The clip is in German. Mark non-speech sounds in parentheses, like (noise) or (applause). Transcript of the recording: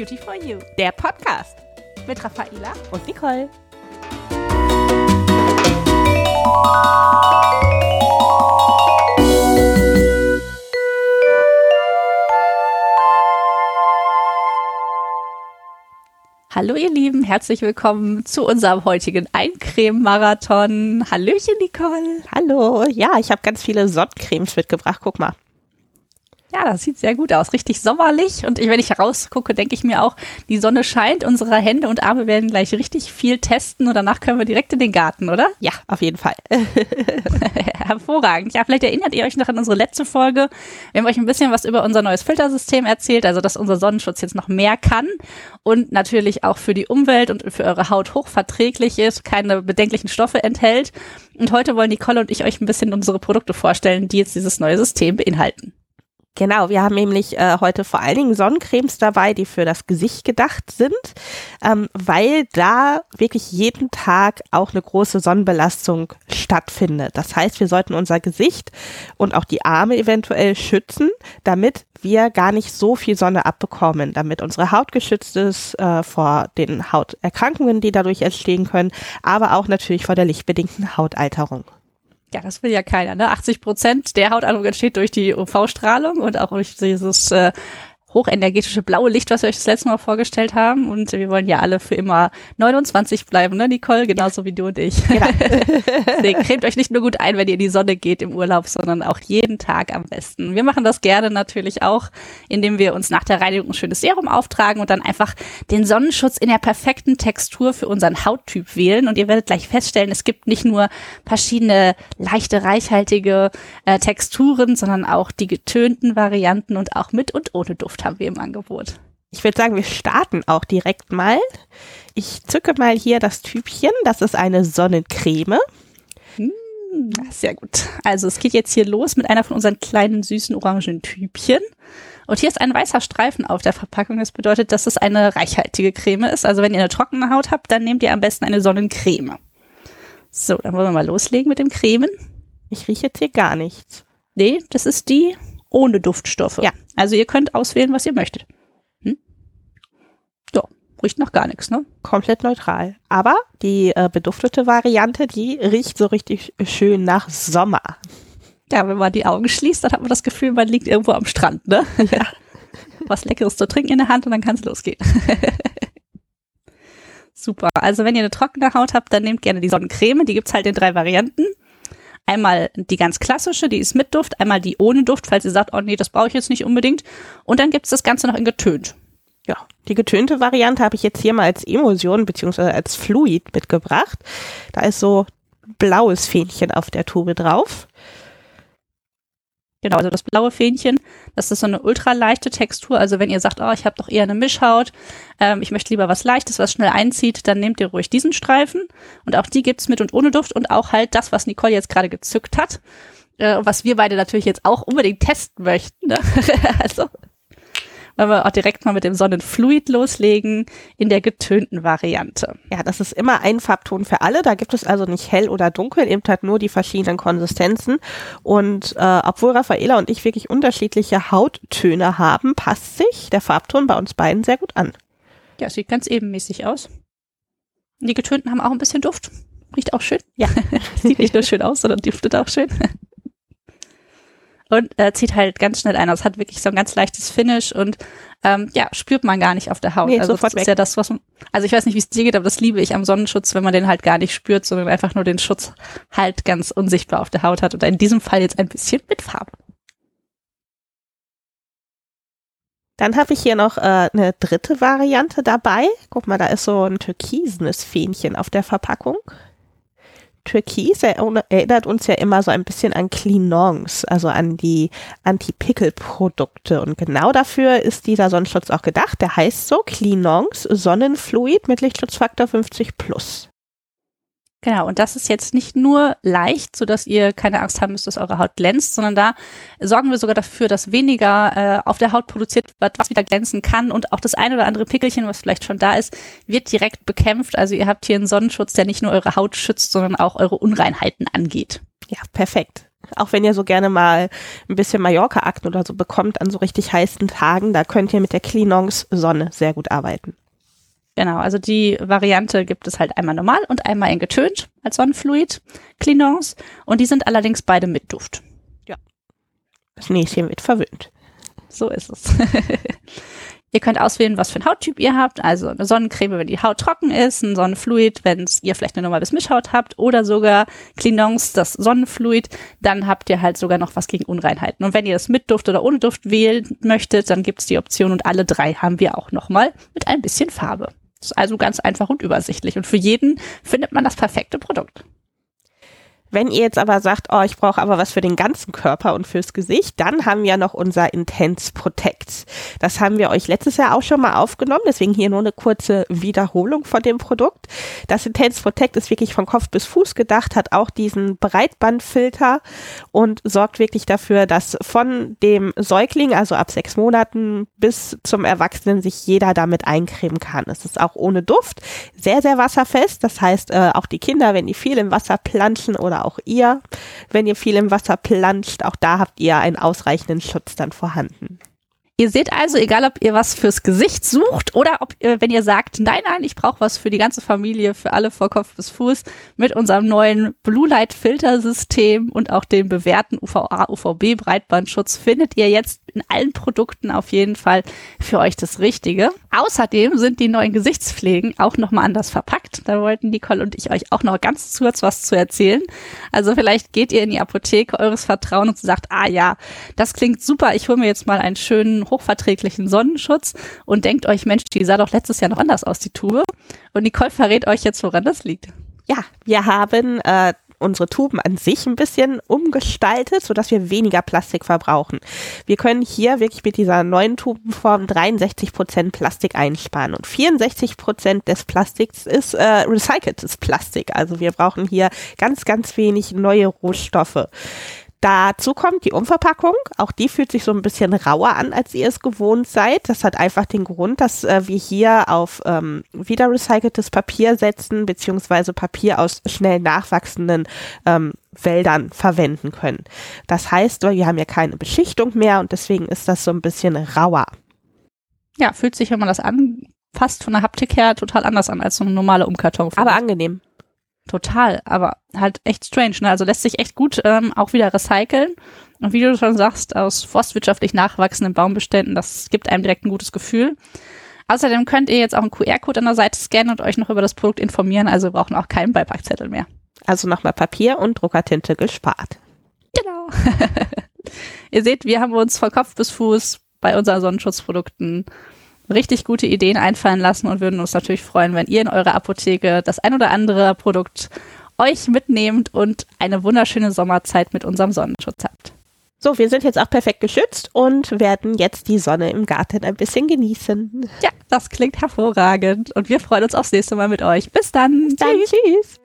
Beauty for You, der Podcast mit Raffaela und Nicole. Hallo ihr Lieben, herzlich willkommen zu unserem heutigen Eincreme-Marathon. Hallöchen Nicole. Hallo, ja, ich habe ganz viele Sonnencremes mitgebracht, guck mal. Ja, das sieht sehr gut aus. Richtig sommerlich. Und ich, wenn ich rausgucke, denke ich mir auch, die Sonne scheint. Unsere Hände und Arme werden gleich richtig viel testen und danach können wir direkt in den Garten, oder? (laughs) Ja, auf jeden Fall. (laughs) Hervorragend. Ja, vielleicht erinnert ihr euch noch an unsere letzte Folge. Wir haben euch ein bisschen was über unser neues Filtersystem erzählt, also dass unser Sonnenschutz jetzt noch mehr kann und natürlich auch für die Umwelt und für eure Haut hochverträglich ist, keine bedenklichen Stoffe enthält. Und heute wollen Nicole und ich euch ein bisschen unsere Produkte vorstellen, die jetzt dieses neue System beinhalten. Genau, wir haben nämlich äh, heute vor allen Dingen Sonnencremes dabei, die für das Gesicht gedacht sind, ähm, weil da wirklich jeden Tag auch eine große Sonnenbelastung stattfindet. Das heißt, wir sollten unser Gesicht und auch die Arme eventuell schützen, damit wir gar nicht so viel Sonne abbekommen, damit unsere Haut geschützt ist äh, vor den Hauterkrankungen, die dadurch entstehen können, aber auch natürlich vor der lichtbedingten Hautalterung. Ja, das will ja keiner. Ne? 80 Prozent der Hautalterung entsteht durch die UV-Strahlung und auch durch dieses äh, hochenergetische blaue Licht, was wir euch das letzte Mal vorgestellt haben. Und wir wollen ja alle für immer 29 bleiben, ne, Nicole? Genauso wie du und ich. Ja. (laughs) Deswegen cremt euch nicht nur gut ein, wenn ihr in die Sonne geht im Urlaub, sondern auch jeden Tag am besten. Wir machen das gerne natürlich auch, indem wir uns nach der Reinigung ein schönes Serum auftragen und dann einfach den Sonnenschutz in der perfekten Textur für unseren Hauttyp wählen. Und ihr werdet gleich feststellen, es gibt nicht nur verschiedene leichte, reichhaltige äh, Texturen, sondern auch die getönten Varianten und auch mit und ohne Duft haben wir im Angebot. Ich würde sagen, wir starten auch direkt mal. Ich zücke mal hier das Typchen. Das ist eine Sonnencreme. Hm, sehr gut. Also es geht jetzt hier los mit einer von unseren kleinen süßen orangen Typchen. Und hier ist ein weißer Streifen auf der Verpackung. Das bedeutet, dass es eine reichhaltige Creme ist. Also wenn ihr eine trockene Haut habt, dann nehmt ihr am besten eine Sonnencreme. So, dann wollen wir mal loslegen mit dem Cremen. Ich rieche jetzt hier gar nichts. Nee, das ist die ohne Duftstoffe. Ja. Also ihr könnt auswählen, was ihr möchtet. Hm? Ja, riecht noch gar nichts, ne? Komplett neutral. Aber die äh, beduftete Variante, die riecht so richtig schön nach Sommer. Ja, wenn man die Augen schließt, dann hat man das Gefühl, man liegt irgendwo am Strand, ne? (laughs) Ja. (laughs) Was Leckeres zu trinken in der Hand und dann kann es losgehen. (laughs) Super. Also wenn ihr eine trockene Haut habt, dann nehmt gerne die Sonnencreme. Die gibt's halt in drei Varianten. Einmal die ganz klassische, die ist mit Duft, einmal die ohne Duft, falls ihr sagt, oh nee, das brauche ich jetzt nicht unbedingt. Und dann gibt's das Ganze noch in getönt. Ja, die getönte Variante habe ich jetzt hier mal als Emulsion beziehungsweise als Fluid mitgebracht. Da ist so blaues Fähnchen auf der Tube drauf. Genau, also das blaue Fähnchen, das ist so eine ultraleichte Textur. Also wenn ihr sagt, oh, ich habe doch eher eine Mischhaut, ähm, ich möchte lieber was Leichtes, was schnell einzieht, dann nehmt ihr ruhig diesen Streifen. Und auch die gibt's mit und ohne Duft und auch halt das, was Nicole jetzt gerade gezückt hat. Äh, was wir beide natürlich jetzt auch unbedingt testen möchten. Ne? (laughs) also wollen wir auch direkt mal mit dem Sonnenfluid loslegen in der getönten Variante. Ja, das ist immer ein Farbton für alle. Da gibt es also nicht hell oder dunkel, eben halt nur die verschiedenen Konsistenzen. Und äh, obwohl Raffaela und ich wirklich unterschiedliche Hauttöne haben, passt sich der Farbton bei uns beiden sehr gut an. Ja, sieht ganz ebenmäßig aus. Die getönten haben auch ein bisschen Duft. Riecht auch schön. Ja. (laughs) sieht nicht nur schön aus, sondern duftet auch schön und äh, zieht halt ganz schnell ein. Also es hat wirklich so ein ganz leichtes Finish und ähm, ja, spürt man gar nicht auf der Haut. Nee, also das ist ja das, was man, also ich weiß nicht, wie es dir geht, aber das liebe ich am Sonnenschutz, wenn man den halt gar nicht spürt, sondern einfach nur den Schutz halt ganz unsichtbar auf der Haut hat. Und in diesem Fall jetzt ein bisschen mit Farbe. Dann habe ich hier noch äh, eine dritte Variante dabei. Guck mal, da ist so ein türkisenes Fähnchen auf der Verpackung. Türkis erinnert uns ja immer so ein bisschen an Cleanons, also an die Anti-Pickel-Produkte. Und genau dafür ist dieser Sonnenschutz auch gedacht. Der heißt so Cleanons Sonnenfluid mit Lichtschutzfaktor 50 plus. Genau, und das ist jetzt nicht nur leicht, so dass ihr keine Angst haben müsst, dass eure Haut glänzt, sondern da sorgen wir sogar dafür, dass weniger äh, auf der Haut produziert wird, was wieder glänzen kann und auch das ein oder andere Pickelchen, was vielleicht schon da ist, wird direkt bekämpft. Also ihr habt hier einen Sonnenschutz, der nicht nur eure Haut schützt, sondern auch eure Unreinheiten angeht. Ja, perfekt. Auch wenn ihr so gerne mal ein bisschen Mallorca-Akten oder so bekommt an so richtig heißen Tagen, da könnt ihr mit der Cleanongs Sonne sehr gut arbeiten. Genau, also die Variante gibt es halt einmal normal und einmal in getönt als Sonnenfluid Cleanons und die sind allerdings beide mit Duft. Ja. Das Näschen wird verwöhnt. So ist es. (laughs) Ihr könnt auswählen, was für ein Hauttyp ihr habt. Also eine Sonnencreme, wenn die Haut trocken ist, ein Sonnenfluid, wenn ihr vielleicht eine normale Mischhaut habt oder sogar Clinons, das Sonnenfluid, dann habt ihr halt sogar noch was gegen Unreinheiten. Und wenn ihr das mit Duft oder ohne Duft wählen möchtet, dann gibt's die Option und alle drei haben wir auch nochmal mit ein bisschen Farbe. Ist also ganz einfach und übersichtlich. Und für jeden findet man das perfekte Produkt. Wenn ihr jetzt aber sagt, oh, ich brauche aber was für den ganzen Körper und fürs Gesicht, dann haben wir noch unser Intense Protect. Das haben wir euch letztes Jahr auch schon mal aufgenommen, deswegen hier nur eine kurze Wiederholung von dem Produkt. Das Intense Protect ist wirklich von Kopf bis Fuß gedacht, hat auch diesen Breitbandfilter und sorgt wirklich dafür, dass von dem Säugling, also ab sechs Monaten bis zum Erwachsenen, sich jeder damit eincremen kann. Es ist auch ohne Duft, sehr, sehr wasserfest. Das heißt, äh, auch die Kinder, wenn die viel im Wasser planschen oder auch ihr, wenn ihr viel im Wasser planscht, auch da habt ihr einen ausreichenden Schutz dann vorhanden. Ihr seht also, egal ob ihr was fürs Gesicht sucht oder ob ihr, wenn ihr sagt, nein, nein, ich brauche was für die ganze Familie, für alle vor Kopf bis Fuß, mit unserem neuen Blue Light Filtersystem und auch dem bewährten UVA, UVB Breitbandschutz findet ihr jetzt in allen Produkten auf jeden Fall für euch das Richtige. Außerdem sind die neuen Gesichtspflegen auch nochmal anders verpackt. Da wollten Nicole und ich euch auch noch ganz kurz was zu erzählen. Also vielleicht geht ihr in die Apotheke eures Vertrauens und sagt, ah ja, das klingt super, ich hole mir jetzt mal einen schönen hochverträglichen Sonnenschutz und denkt euch, Mensch, die sah doch letztes Jahr noch anders aus, die Tube. Und Nicole verrät euch jetzt, woran das liegt. Ja, wir haben äh, unsere Tuben an sich ein bisschen umgestaltet, sodass wir weniger Plastik verbrauchen. Wir können hier wirklich mit dieser neuen Tubenform 63 Prozent Plastik einsparen und 64 Prozent des Plastiks ist äh, recyceltes Plastik. Also wir brauchen hier ganz, ganz wenig neue Rohstoffe. Dazu kommt die Umverpackung. Auch die fühlt sich so ein bisschen rauer an, als ihr es gewohnt seid. Das hat einfach den Grund, dass äh, wir hier auf ähm, wieder recyceltes Papier setzen, beziehungsweise Papier aus schnell nachwachsenden ähm, Wäldern verwenden können. Das heißt, wir haben ja keine Beschichtung mehr und deswegen ist das so ein bisschen rauer. Ja, fühlt sich, wenn man das anfasst, von der Haptik her total anders an als so eine normale Umkarton. Aber angenehm. Total, aber halt echt strange. Ne? Also lässt sich echt gut ähm, auch wieder recyceln. Und wie du schon sagst, aus forstwirtschaftlich nachwachsenden Baumbeständen, das gibt einem direkt ein gutes Gefühl. Außerdem könnt ihr jetzt auch einen QR-Code an der Seite scannen und euch noch über das Produkt informieren. Also wir brauchen auch keinen Beipackzettel mehr. Also nochmal Papier und Druckertinte gespart. Genau. (laughs) ihr seht, wir haben uns von Kopf bis Fuß bei unseren Sonnenschutzprodukten richtig gute Ideen einfallen lassen und würden uns natürlich freuen, wenn ihr in eurer Apotheke das ein oder andere Produkt euch mitnehmt und eine wunderschöne Sommerzeit mit unserem Sonnenschutz habt. So, wir sind jetzt auch perfekt geschützt und werden jetzt die Sonne im Garten ein bisschen genießen. Ja, das klingt hervorragend und wir freuen uns aufs nächste Mal mit euch. Bis dann. Bis dann. Tschüss. Tschüss.